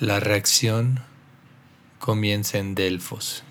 La reacción comienza en Delfos.